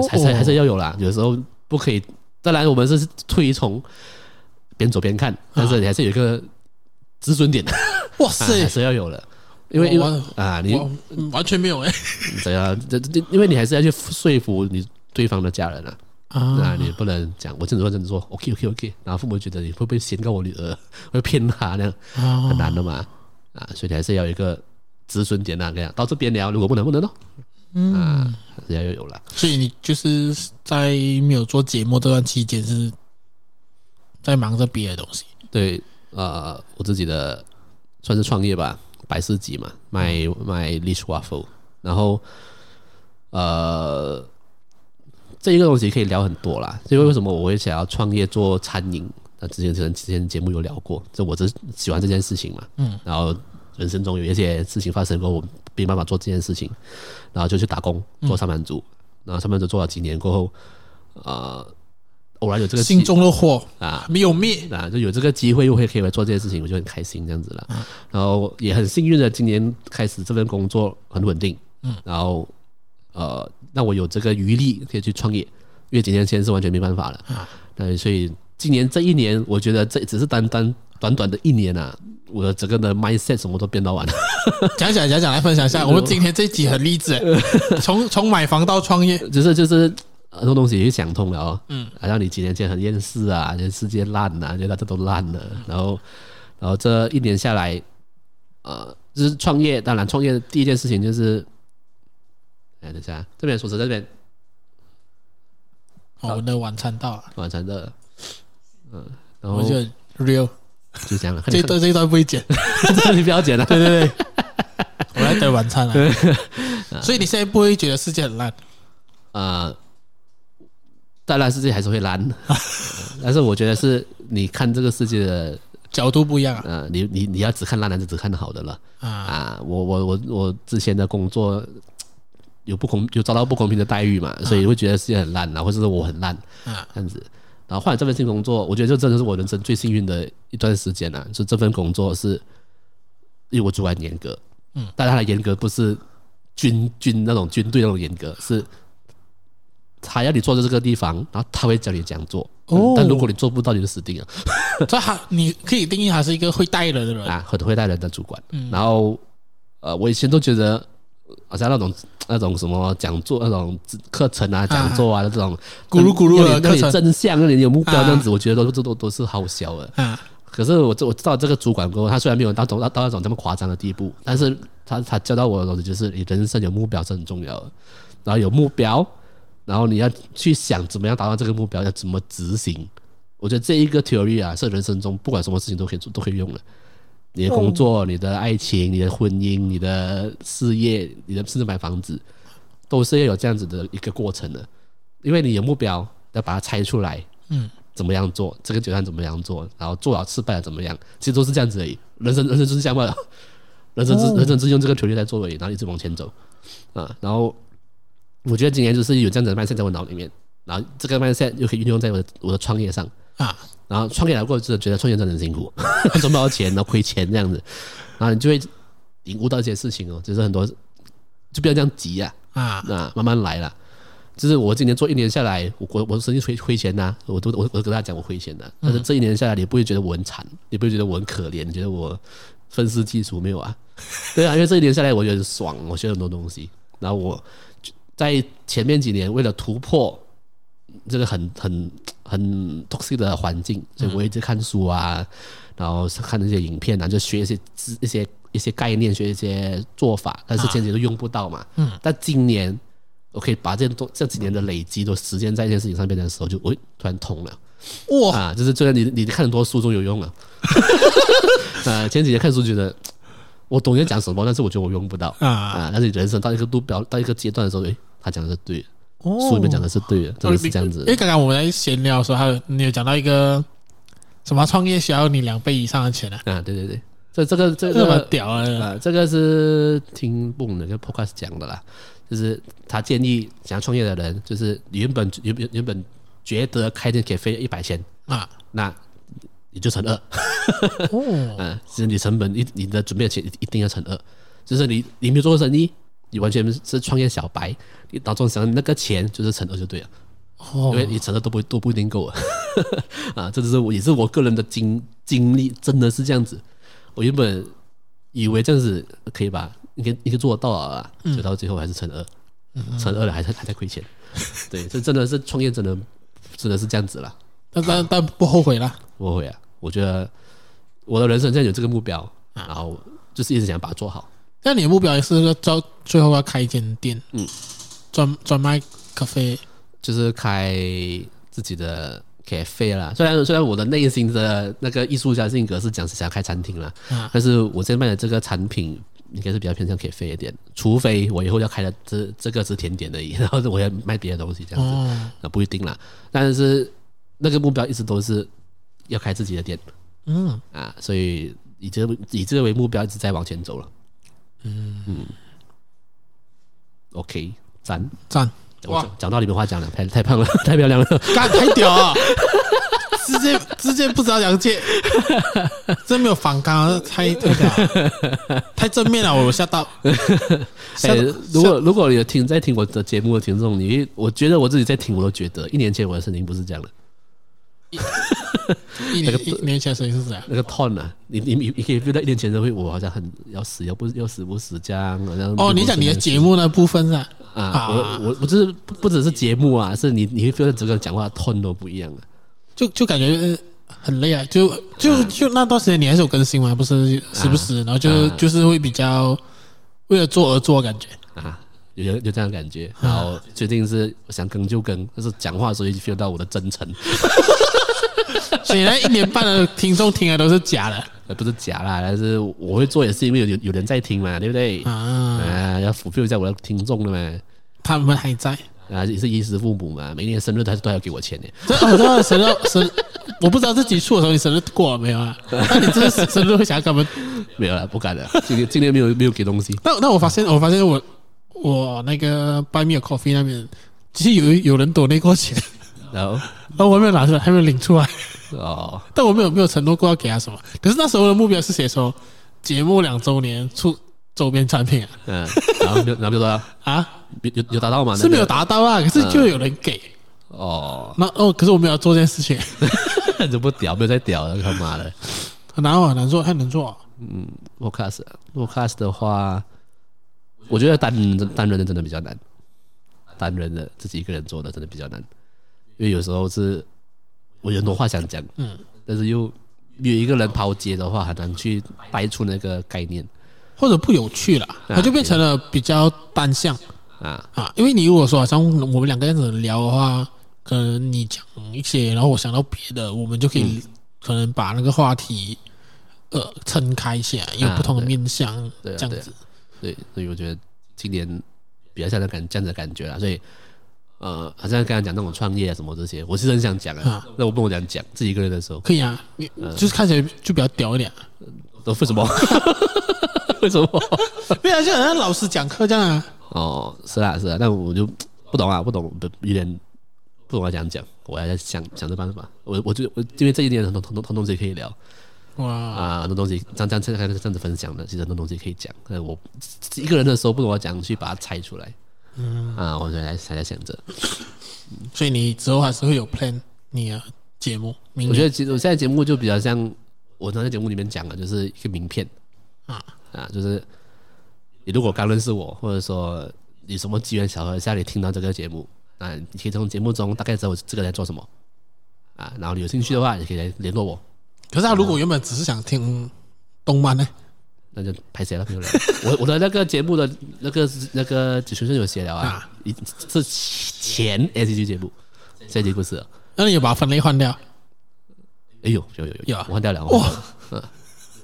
还是还是要有啦。有时候不可以，当然我们是推崇边走边看，但是你还是有一个止损点的。(laughs) 哇塞，还是要有的，因为因为啊，你完全没有哎。(laughs) 对啊，这这，因为你还是要去说服你对方的家人啊。啊，你不能讲我这样做这样做，OK OK OK，然后父母觉得你会不会先告我女儿，会骗他那样，很难的嘛，啊，所以你还是要有一个止损点那个样，到这边聊，如果不能不能咯，嗯，人家又有了。所以你就是在没有做节目这段期间是在忙着别的东西。对，呃，我自己的算是创业吧，百事集嘛，卖卖 Lish Waffle，然后呃。这一个东西可以聊很多啦，因为为什么我会想要创业做餐饮？那之前之前之前节目有聊过，就我只喜欢这件事情嘛。嗯。然后人生中有一些事情发生过，我没办法做这件事情，然后就去打工做上班族。然后上班族做了几年过后，呃，偶然有这个心中的火啊没有灭啊，就有这个机会又会可以来做这件事情，我就很开心这样子了。然后也很幸运的，今年开始这份工作很稳定。嗯。然后呃。那我有这个余力可以去创业，因为几年前是完全没办法了。啊，对，所以今年这一年，我觉得这只是单单短短的一年啊，我的整个的 mindset 什么都变到完 (laughs) 了。讲讲讲讲，来分享一下，(laughs) 我们今天这一集很励志，(laughs) 从从买房到创业，就是就是很多东西也想通了哦。嗯，好像你几年前很厌世啊，觉得世界烂啊，觉得这都烂了，然后然后这一年下来，呃，就是创业，当然创业的第一件事情就是。哎，等下，这边锁匙在这边。我们的晚餐到了。晚餐到了，嗯，然后就 real，就这样了。这一段这一段不会剪，(laughs) 你不要剪了。对对对，我来等晚餐了。(laughs) (laughs) 所以你现在不会觉得世界很烂？啊，当然世界还是会烂，但是我觉得是你看这个世界的角度不一样。嗯，你你你要只看烂，的，就只看好的了？啊，我我我我之前的工作。有不公，就遭到不公平的待遇嘛，所以会觉得世界很烂啊，或者是我很烂啊，这样子。然后换了这份新工作，我觉得这真的是我人生最幸运的一段时间啊。就这份工作是，因为我主管严格，嗯，但他的严格不是军军那种军队那种严格，是他要你坐在这个地方，然后他会教你这样做。哦，但如果你做不到，你就死定了。(laughs) 这他你可以定义他是一个会带人的人啊，很会带人的主管。嗯，然后呃，我以前都觉得。好像那种那种什么讲座那种课程啊讲座啊这种 (laughs) 咕噜咕噜的那你真相，那你有目标这样子，我觉得都这都都是好笑的。啊，可是我这我知道这个主管过后，他虽然没有到到到那种这么夸张的地步，但是他他教到我的东西就是，你人生有目标是很重要的。然后有目标，然后你要去想怎么样达到这个目标，要怎么执行。我觉得这一个 theory 啊，是人生中不管什么事情都可以做，都可以用的。你的工作、你的爱情、你的婚姻、你的事业、你的甚至买房子，都是要有这样子的一个过程的。因为你有目标，要把它拆出来，嗯，怎么样做？这个阶段怎么样做？然后做了失败了怎么样？其实都是这样子而已。人生人生就是这样嘛，人生是人生是用这个条例来作为，然后一直往前走啊。然后我觉得今年就是有这样子的 mindset 在我脑里面，然后这个 mindset 又可以运用在我的我的创业上啊。然后创业来过，就觉得创业真的很辛苦，(laughs) 赚不到钱，然后亏钱这样子，然后你就会领悟到一些事情哦，就是很多就不要这样急啊，啊，那慢慢来啦。就是我今年做一年下来，我我我生意亏亏钱呐，我都我我跟大家讲我亏钱的，但是这一年下来，你不会觉得我很惨，你不会觉得我很可怜，你觉得我愤世嫉俗没有啊？对啊，因为这一年下来，我觉得很爽，我学了很多东西。然后我在前面几年为了突破这个很很。很 toxic 的环境，所以我一直看书啊，然后看那些影片啊，就学一些知一些一些概念，学一些做法，但是前几年都用不到嘛。嗯。但今年我可以把这多这几年的累积都实践在一件事情上面的时候，就我突然通了。哇！啊，就是虽然你你看很多书都有用了。呃，(laughs) 前几天看书觉得我懂你在讲什么，但是我觉得我用不到啊啊！但是人生到一个度表到一个阶段的时候，诶，他讲的是对的。书里面讲的是对的，真的是这样子。因为刚刚我们在闲聊的时候，还有你有讲到一个什么创业需要你两倍以上的钱啊？啊，对对对，这这个这个这么屌啊！啊，这个是听不懂的，就 Podcast 讲的啦。就是他建议想要创业的人，就是你原本原本原本觉得开店可以费一百千啊，那你就乘二。哦，嗯，(laughs) 其实你成本一你的准备的钱一定要乘二，就是你你没有做过生意。你完全是创业小白，你打中想那个钱就是乘二就对了，哦，因为你乘二都不都不一定够啊，(laughs) 啊，这只是我也是我个人的经经历，真的是这样子。我原本以为这样子可以吧，你可以你可以做得到啊，就到最后还是乘二，乘二了还是还在亏钱。对，这真的是创业真的真的是这样子了。但但但不后悔了，不后悔啊！我觉得我的人生现在有这个目标，然后就是一直想把它做好。那你的目标也是要到最后要开一间店，嗯，专专卖咖啡，就是开自己的咖啡啦。虽然虽然我的内心的那个艺术家性格是讲是想要开餐厅啦，但是我现在卖的这个产品应该是比较偏向咖啡一点。除非我以后要开的这这个是甜点而已，(laughs) 然后我要卖别的东西这样子，那不一定啦。但是那个目标一直都是要开自己的店，嗯啊，所以以这以这个为目标一直在往前走了。嗯嗯，OK，赞。赞，哇，讲到你们话讲了，太太胖了，(laughs) 太漂亮了，干太屌啊，直接直接不知道两界，真没有反刚，太太屌，太正面了，我吓到。(laughs) 哎，如果如果有听在听我的节目的听众，你我觉得我自己在听，我都觉得一年前我的声音不是这样的。(laughs) 一年一年前声音是这样，那个 tone 啊，你你你可以 feel 到一年前的会我好像很要死要不要死不死这样，好像哦，你讲你的节目那部分是啊，啊，我我我就是不只是节目啊，是你你会 feel 到整个讲话 tone 都不一样啊，就就感觉很累啊，就就就那段时间你还是有更新吗？不是时不时，然后就就是会比较为了做而做感觉啊。有有这样的感觉，然后决定是想更就更，但是讲话的时候就 feel 到我的真诚。(laughs) 所以那一年半的听众听的都是假的，呃，不是假啦，但是我会做也是因为有有人在听嘛，对不对？啊，啊，要 fulfill 一下我的听众的嘛。他们还在啊，也是衣食父母嘛，每年生日他都要给我钱的。这哦，这生日生，我不知道这几处的时候你生日过了没有啊？那你这生日会想要干嘛？没有了，不敢了。今天今天没有没有给东西。那那我发现，我发现我。我那个 Buy Me a Coffee 那边，其实有有人躲那过钱，然后，我还没有拿出来，还没有领出来。哦，(laughs) 但我没有没有承诺过要给他什么。可是那时候的目标是写说，节目两周年出周边产品啊。嗯，然后然后就说啊，有有达到吗？是没有达到啊，可是就有人给。哦，那哦，可是我没有做这件事情，(laughs) 就不屌，没有再屌了，他妈的，很难很难做，太难做。嗯，Podcast，Podcast 的话。我觉得单人单人的真的比较难，单人的自己一个人做的真的比较难，因为有时候是我有很多话想讲，嗯，但是又有一个人抛接的话，很难去掰出那个概念，或者不有趣了，它就变成了比较单向啊啊！因为你如果说像我们两个这样子聊的话，可能你讲一些，然后我想到别的，我们就可以可能把那个话题呃撑开一下，有不同的面向，这样子。对，所以我觉得今年比较像那感这样子的感觉啦。所以，呃，好像刚才讲那种创业啊什么这些，我是很想讲啊。那我不能讲讲自己一个人的时候，可以啊。你就是看起来就比较屌一点。都为什么？为什么？(laughs) 对 (laughs) 啊，就好像老师讲课这样啊。哦，是啊，是啊。但我就不懂啊，不懂，有点不懂要讲讲。我还在想想着办法。我我就我因为这一点很多很多很多东西可以聊。哇啊，很多东西，这样这样这样这样子分享的，其实很多东西可以讲。但我一个人的时候，不懂我讲，去把它拆出来。嗯啊，我现在还在想着。(laughs) 所以你之后还是会有 plan 你的节目？我觉得其实我现在节目就比较像我刚才节目里面讲的，就是一个名片啊啊，就是你如果刚认识我，或者说你什么机缘巧合下你听到这个节目，啊，你可以从节目中大概知道我这个人在做什么啊，然后你有兴趣的话，你可以来联络我。可是他如果原本只是想听动漫呢？那就拍谁了？(laughs) 我我的那个节目的那个那个主持人有写了啊，是前 A C G 节目，这集不是。那你有把分类换掉？哎呦，有有有，我换掉了。(laughs) 哇，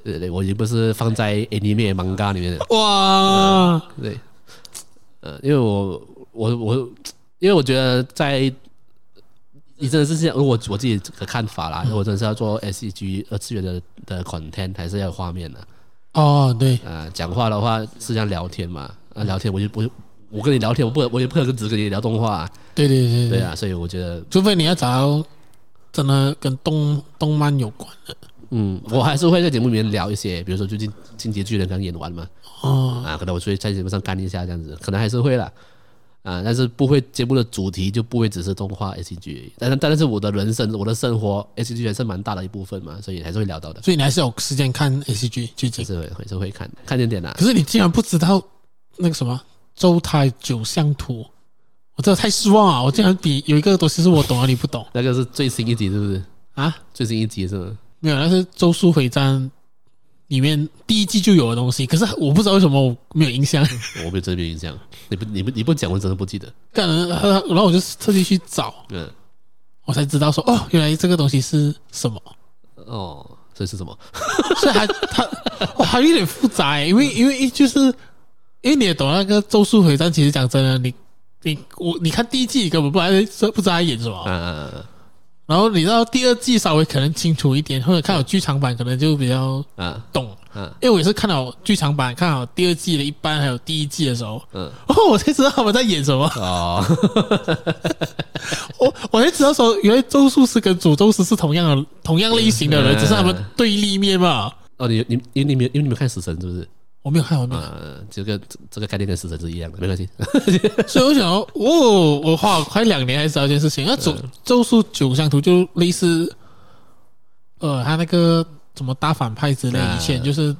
对对，我已经不是放在 Anime Manga 里面的。哇，对，呃，因为我我我，因为我觉得在。你真的是这样？我我自己的看法啦，我真的是要做 S C G 二次元的的 content，还是要有画面的。哦，对，啊，讲话的话是这样聊天嘛？啊，聊天我就不，我跟你聊天，我不，我也不可能只跟你聊动画。对对对对啊，所以我觉得，除非你要找真的跟动动漫有关的。嗯，我还是会在节目里面聊一些，比如说最近《进击巨人》刚演完嘛。哦。啊，可能我会在节目上干一下这样子，可能还是会啦。啊，但是不会节目的主题就不会只是动画 C G，但是但是我的人生我的生活 S G 还是蛮大的一部分嘛，所以还是会聊到的。所以你还是有时间看 C G 剧情，是会还是会看看点点的。可是你竟然不知道那个什么《周台九相图》，我真的太失望啊！我竟然比有一个东西是我懂而你不懂。(laughs) 那个是最新一集是不是？啊，最新一集是吗？没有，那是《咒术回战》里面第一季就有的东西。可是我不知道为什么我没有印象。(laughs) 我没有真没有印象。你不你不你不讲，我真的不记得。可能然后我就特地去找，嗯，我才知道说哦，原来这个东西是什么。哦，这是什么？(laughs) 所以还它哇，还有点复杂，因为因为就是因为你也懂那个《咒术回战》，其实讲真的，你。你我你看第一季你根本不知不知道他演什么，嗯嗯，然后你知道第二季稍微可能清楚一点，或者看有剧场版可能就比较啊懂，嗯，因为我也是看到剧场版，看好第二季的一半还有第一季的时候，嗯，哦，我才知道他们在演什么。哦，(laughs) 我我才知道说原来咒术师跟诅咒师是同样的同样类型的人，只是他们对立面嘛。哦，你你因为你们因为你们看死神是不是？我没有看，我没有。呃，这个这个概念跟死神是一样的，没关系。(laughs) 所以我想，哦，我花了快两年才知道一件事情。那咒咒术九香图就类似，呃，他那个什么大反派之类，以前就是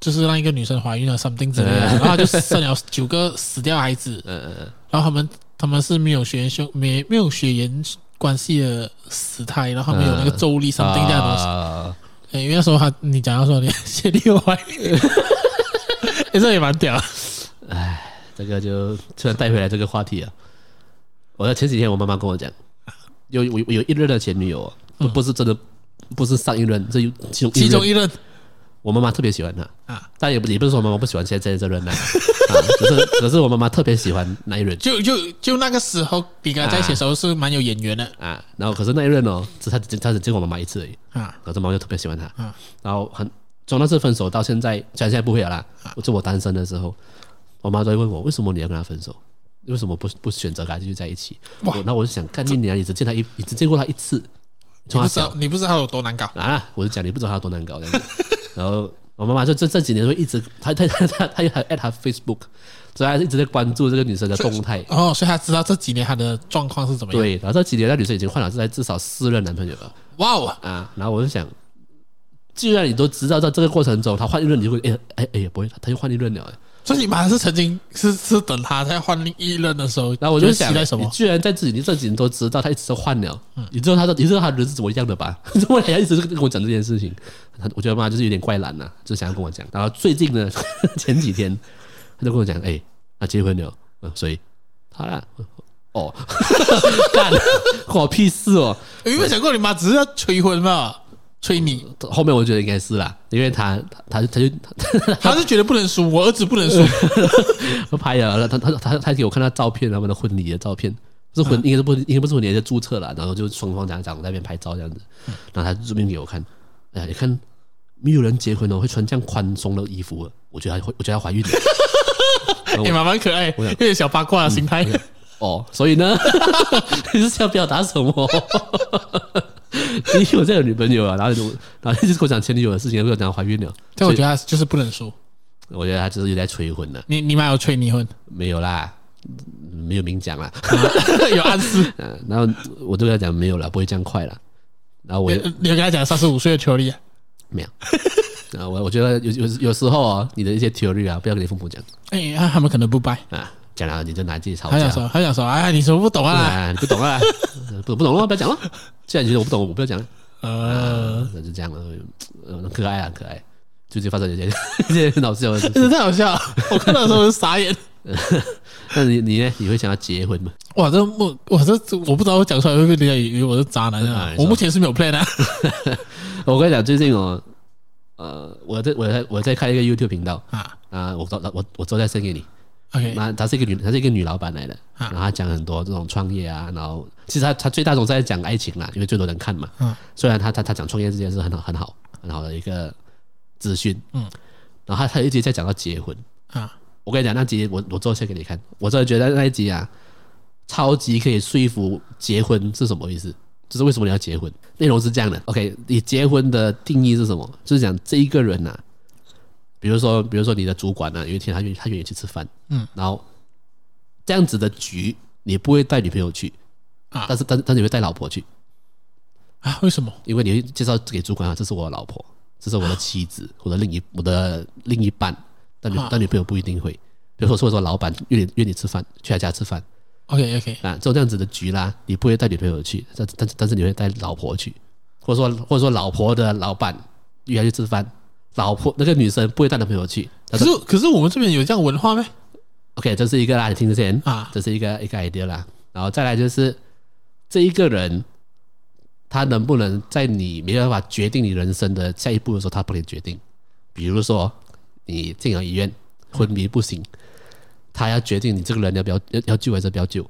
就是让一个女生怀孕了，something 之类的，然后就生了九个死掉孩子。嗯嗯嗯。然后他们他们是没有血缘兄没没有血缘关系的死胎，然后没有那个咒力，something 这样东西。哎，因为那时候他你讲到说你 (laughs) 血里有怀孕。欸、这也蛮屌，哎，这个就突然带回来这个话题啊！我在前几天，我妈妈跟我讲，有我有一任的前女友，不不是真的，不是上一任，这其中其中一任，我妈妈特别喜欢她。啊，但也不也不是说我妈妈不喜欢现在这任呢，(laughs) 啊，可是可是我妈妈特别喜欢那一任，就就就那个时候，比跟他在一起的时候是蛮有眼缘的。啊，然后可是那一任哦，只他只他只见过我妈妈一次而已。啊，可是妈妈就特别喜欢他啊，然后很。从那次分手到现在，现在不会了啦。就我单身的时候，我妈都会问我，为什么你要跟他分手？为什么不不选择跟他继续在一起？哇！那我就想，看你你你只见他一，你只见过他一次。你不知道，你不知道他有多难搞啊！我就讲，你不知道他有多难搞这样子。(laughs) 然后我妈妈就这这几年会一直，她她她她她又还 at 他 Facebook，所以她一直在关注这个女生的动态。哦，所以她知道这几年她的状况是怎么样。对，然后这几年那女生已经换了至少至少四任男朋友了。哇哦啊！然后我就想。既然你都知道，在这个过程中他换一任，你就会哎哎哎，不会，他又换一任了。哎，所以你妈是曾经是是等他在换另一任的时候，然后我就想，你居然在自己你这几年都知道他一直都换了，你知道他的你知道他人是怎么样的吧？(laughs) 为什么还要一直跟我讲这件事情？他我觉得妈就是有点怪懒呐，就想要跟我讲。然后最近呢，(laughs) 前几天他就跟我讲，哎，他结婚了，嗯，所以他俩哦，(laughs) 干，关我屁事哦！有没有想过你妈只是要催婚嘛？催你，后面我觉得应该是啦，因为他他他就他是觉得不能输，我儿子不能输。(laughs) 他拍了，他他他他给我看他照片，他们的婚礼的照片，是婚应该是不应该不是婚礼，是注册了，然后就双方家长在那边拍照这样子，然后他就这边给我看，哎呀，你看没有人结婚哦会穿这样宽松的衣服，我觉得会，我觉得她怀孕了，也蛮蛮可爱，有点小八卦的心态。哦，所以呢，(laughs) 你是想表达什么？(laughs) 你有这个女朋友啊，然后就然后一直跟我讲前女友的事情，又跟我讲怀孕了。但我觉得他就是不能说。我觉得他就是有在催婚了。你你妈有催你婚？没有啦，没有明讲啦，(laughs) 有暗示。嗯，然后我就跟他讲没有了，不会这样快了。然后我你有跟他讲三十五岁的 theory 啊？没有。啊，我我觉得有有有时候啊，你的一些 theory 啊，不要跟你父母讲。哎，他们可能不掰啊。讲了你就拿自己吵架。他想说，他想说，哎，你什么不懂啊？你不懂啊？(laughs) 不懂不懂了，不要讲了。既然你觉得我不懂，我不要讲了。呃，那就这样了。呃，可爱啊，可爱。最近发生一件 (laughs) 一件很好笑的事情，太好笑了。我看到的时候就傻眼。(laughs) 那你你呢？你会想要结婚吗？哇，这我我这我不知道我讲出来会不会人家以为我是渣男啊？我目前是没有 plan 啊。我跟你讲，最近哦，呃，我在我在我在开一个 YouTube 频道啊啊，我我我我之后再 send 给你。OK，那她是一个女，她是一个女老板来的，然后她讲很多这种创业啊，然后其实她她最大众在讲爱情啦，因为最多人看嘛。嗯，虽然她她她讲创业这件事很好很好很好的一个资讯，嗯，然后她她一直在讲到结婚啊，我跟你讲那集我我做一下给你看，我真的觉得那一集啊，超级可以说服结婚是什么意思，就是为什么你要结婚？内容是这样的，OK，你结婚的定义是什么？就是讲这一个人呐、啊。比如说，比如说你的主管呢、啊，有一天他愿意他愿意去吃饭，嗯，然后这样子的局你不会带女朋友去啊，但是但但是你会带老婆去啊？为什么？因为你会介绍给主管啊，这是我的老婆，这是我的妻子，我的另一我的另一半，但女但女朋友不一定会。比如说或者说老板约你约你吃饭，去他家吃饭，OK OK 啊，做这样子的局啦，你不会带女朋友去，但但但是你会带老婆去，或者说或者说老婆的老板约他去吃饭，老婆那个女生不会带男朋友去。可是可是我们这边有这样文化吗？OK，这是一个啦，你听之前啊，这是一个一个 idea 啦，然后再来就是这一个人，他能不能在你没办法决定你人生的下一步的时候，他不能决定，比如说你进了医院，昏迷不醒。他要决定你这个人要不要要要救还是不要救，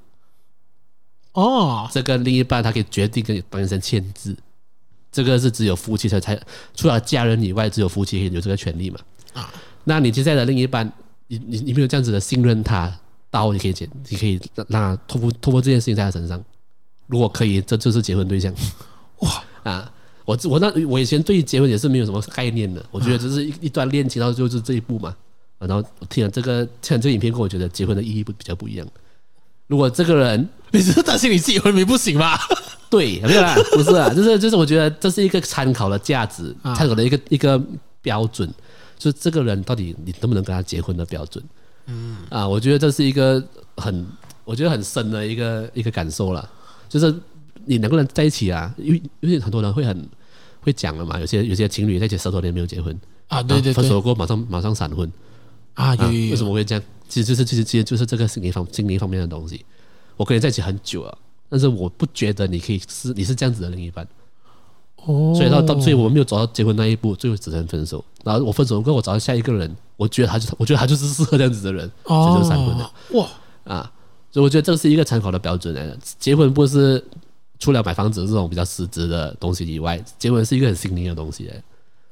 哦，这个另一半他可以决定跟你发生签字，这个是只有夫妻才才，除了家人以外，只有夫妻可以有这个权利嘛。啊，那你现在的另一半，你你你没有这样子的信任他，刀你可以剪，你可以让他托付托付这件事情在他身上，如果可以，这就是结婚对象。哇 (laughs) 啊，我我那我以前对结婚也是没有什么概念的，我觉得这是一一段恋情，到就是这一步嘛。然后我听了这个，听了这个影片，跟我觉得结婚的意义不比较不一样。如果这个人，(laughs) 你是担心你自己昏迷不行吗？对，没有啦，(laughs) 不是啊，就是就是，我觉得这是一个参考的价值，参考的一个一个标准，就是这个人到底你能不能跟他结婚的标准。嗯啊，我觉得这是一个很，我觉得很深的一个一个感受了，就是你两个人在一起啊，因为因为很多人会很会讲了嘛，有些有些情侣在一起十多年没有结婚啊，对对对，分手过马上马上闪婚。啊，有，有，有、啊，为什么会这样？其实就是其实其实就是这个心理方心理方面的东西。我跟你在一起很久了，但是我不觉得你可以是你是这样子的另一半。哦，所以到到所以我们没有走到结婚那一步，最后只能分手。然后我分手，跟我找到下一个人，我觉得他就我觉得他就是适合这样子的人，哦、所以就闪婚了。哇啊！所以我觉得这是一个参考的标准来的。结婚不是除了买房子这种比较实质的东西以外，结婚是一个很心灵的东西来。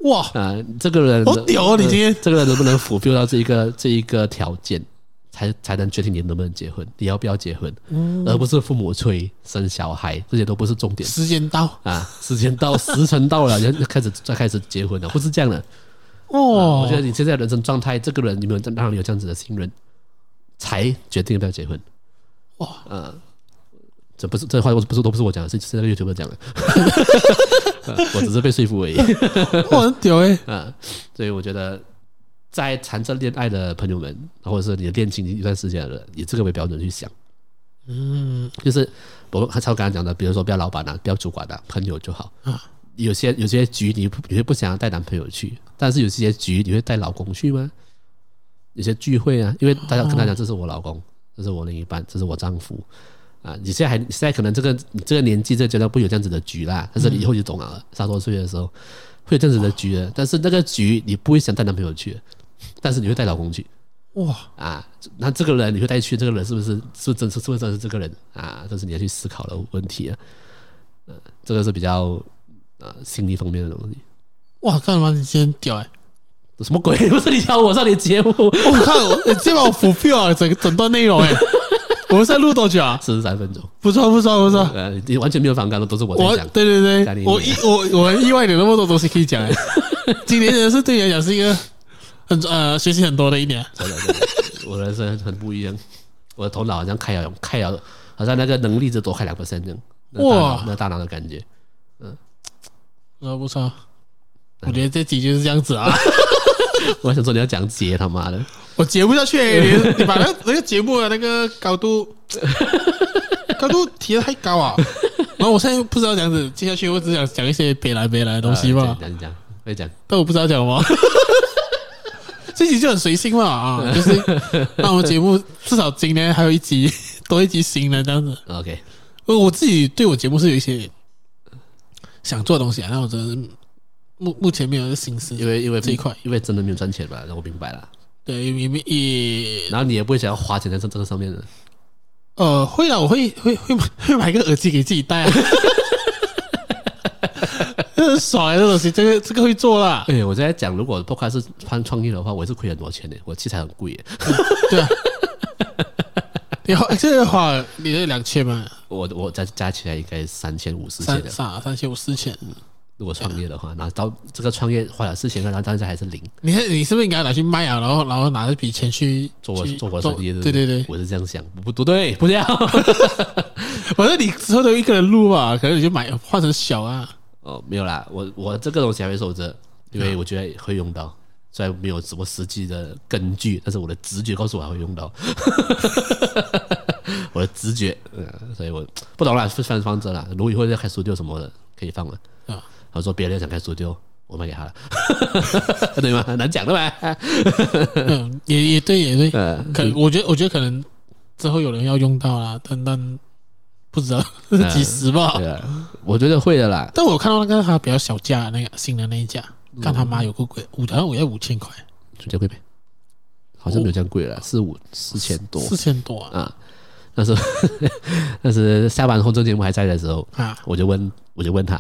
哇啊！这个人好屌啊！你今天这个人能不能 fulfill 到这一个这一个条件，才才能决定你能不能结婚，你要不要结婚，嗯、而不是父母催生小孩，这些都不是重点。时间到啊！时间到，(laughs) 时辰到了，要开始再开始结婚了，不是这样的。哦、啊，我觉得你现在人生状态，这个人有没有让你有这样子的信任，才决定要不要结婚。哇，啊！这不是这话，我不是都不是我讲的，是是那个 YouTuber 讲的。(laughs) 我只是被说服而已。我，很屌哎！啊，所以我觉得，在谈着恋爱的朋友们，或者是你的恋情一段时间了，以这个为标准去想。嗯，就是我还超刚刚讲的，比如说不要老板啊，不要主管啊，朋友就好。啊，有些有些局你你会不想要带男朋友去，但是有些局你会带老公去吗？有些聚会啊，因为大家跟他讲，这是我老公，这是我另一半，这是我丈夫。啊，你现在还现在可能这个你这个年纪这个阶段不有这样子的局啦，但是你以后就懂了，三十多岁的时候会有这样子的局的，但是那个局你不会想带男朋友去，但是你会带老公去，哇啊，那这个人你会带去，这个人是不是是不是真是是不是真是这个人啊？这是你要去思考的问题啊，嗯，这个是比较啊心理方面的东西。哇，干嘛你今天屌哎？什么鬼？(laughs) 不是你教我上你节目？我看我你今天把我浮票啊，整整段内容哎。(laughs) 我们在录多久啊？四十三分钟，不错不错不错。呃，你完全没有反感的，都是我在讲。对对对，我意我我很意外有那么多东西可以讲哎。(laughs) 今年人是对你来讲是一个很呃学习很多的一年。真的，真的，我人生很不一样。我的头脑好像开了开了，好像那个能力就多开两 percent 这样。哇，那大脑的感觉，嗯，那不错。我觉得这集就是这样子啊。(laughs) 我想说你要讲接他妈的。我接不下去，你你把那那个节目的那个高度 (laughs) 高度提的太高啊！然后我现在不知道这样子接下去，我只想讲一些别来别来的东西嘛。讲讲会讲，但我不知道讲吗？这集就很随性嘛啊，(laughs) 就是那我们节目至少今年还有一集 (laughs) 多一集新的这样子。OK，我自己对我节目是有一些想做的东西啊，那我真的目目前没有心思，因为因为这一块，因为真的没有赚钱吧？那我明白了。对，也也，然后你也不会想要花钱在这这个上面的。呃，会啊，我会会会 (laughs) 会买个耳机给自己戴啊。很爽啊，这东西，这个这个会做啦。哎，我在讲，如果不开始创创业的话，我也是亏很多钱的。我器材很贵耶。对啊。你花这个花，你这两千吗？我我加加起来应该三千五四千的。三三千五四千。如果创业的话，那到这个创业花了四千，然后当时还是零。你看，你是不是应该拿去卖啊？然后，然后拿这笔钱去做我做我生意？对对对，我是这样想，不不对，不这样。(laughs) 反正你之后都一个人录嘛，可能你就买换成小啊。哦，没有啦，我我这个东西还会收着，因为我觉得会用到，虽然没有什么实际的根据，但是我的直觉告诉我还会用到。我 (laughs) 我的直觉，嗯，所以我不懂了，放放着了。如果以后要开 studio 什么的，可以放了。啊，他说别人想开 studio，我卖给他了，(laughs) 对吗？难讲的吧？嗯，也也对，也对。(laughs) 嗯，可我觉得，我觉得可能之后有人要用到啦，但但不知道是几十吧。对啊，我觉得会的啦。但我看到那个他比较小价那个新的那一架，看他妈有够贵，五好像我要五千块，比较贵呗。好像没有这样贵了，四五四千多，四千多啊！那时候，(laughs) 那时下班后，做节目还在的时候啊，我就问，我就问他，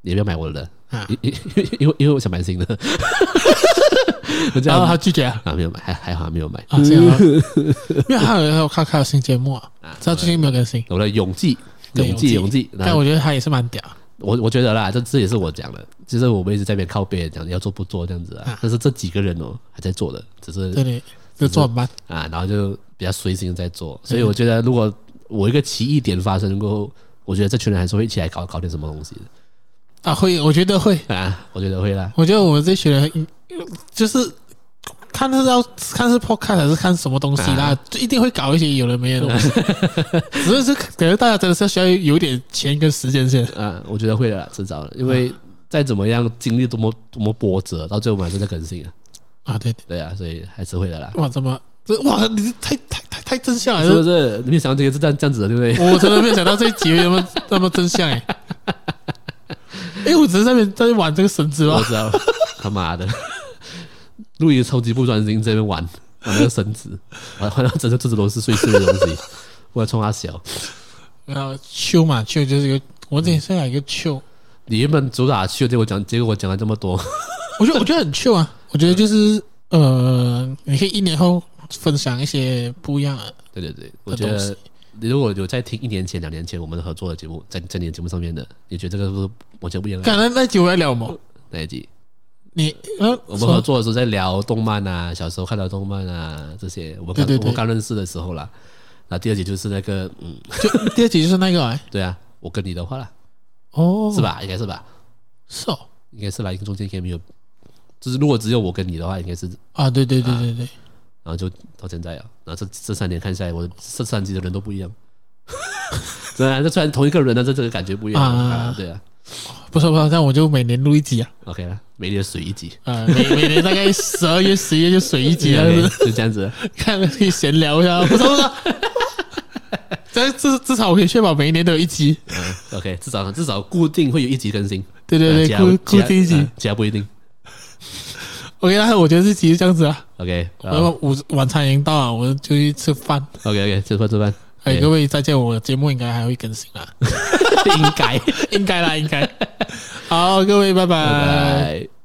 你要不要买我的？啊，因因因为因为我想买新的，然后他拒绝。啊，啊，没有买，还还好没有买。啊，这样，因为还有还有看看有新节目啊，他最近没有更新，我的永记，永记，永记，但我觉得他也是蛮屌。我我觉得啦，这这也是我讲的，其实我们一直在那边靠别人讲，要做不做这样子啊。但是这几个人哦，还在做的，只是对对，就做很慢。啊，然后就比较随心在做。所以我觉得，如果我一个奇异点发生过后，我觉得这群人还是会一起来搞搞点什么东西的啊，会，我觉得会啊，我觉得会啦。我觉得我们这群人就是看是要看是 podcast 还是看什么东西啦，就一定会搞一些有的没的东西。(laughs) 只是是可能大家真的是需要有点钱跟时间先啊，我觉得会的啦，迟早的，因为再怎么样经历多么多么波折，到最后还是在更新啊。啊，对对啊，所以还是会的啦。哇，怎么这哇？你太太太太真相了，是不是？你没想到这个是这样这样子的，对不对？我真的没有想到这一集有那么那么真相哎！(laughs) 哎，我只是在那边在玩这个绳子吧。我知道，他妈的，录音超级不专心，在那边玩玩那个绳子，玩玩到整个桌子都是碎碎的东西。(laughs) 我要冲他笑，然后秋嘛秋就是一个，我这里剩下一个秋。你原本主打秀，结果讲结果我讲了这么多。我觉得我觉得很秋啊。我觉得就是呃，你可以一年后分享一些不一样的。对对对，我觉得你如果有在听一年前、两年前我们合作的节目，在在你的节目上面的，你觉得这个是完全不一样？刚才那集我在聊吗？哪一集？你呃，我们合作的时候在聊动漫啊，小时候看到动漫啊这些，我们刚我们刚认识的时候啦。那第二集就是那个嗯，就第二集就是那个哎，(laughs) 对啊，我跟你的话啦，哦，是吧？应该是吧？是哦，应该是吧？一个中间应该没有。就是如果只有我跟你的话，应该是啊，对对对对对，然后就到现在啊，然后这这三年看下来，我这三集的人都不一样，(laughs) 对啊，这 (laughs) 虽然同一个人，但是这个感觉不一样啊，对啊，不错不错，那我就每年录一集啊，OK 了，每年水一集啊，每每年大概十二月十一月就水一集啊，就这样子，(laughs) 看可以闲聊一下，不错不错，这至至少我可以确保每一年都有一集，嗯，OK，至少至少固定会有一集更新，对对对，固固定一集，其他不一定。OK，那我觉得这集是这样子啊。OK，然后午晚餐已经到了，我就去吃饭。OK，OK，吃饭吃饭。哎，各位再见，我的节目应该还会更新啊。(laughs) 应该，应该啦，应该。好，各位，拜拜。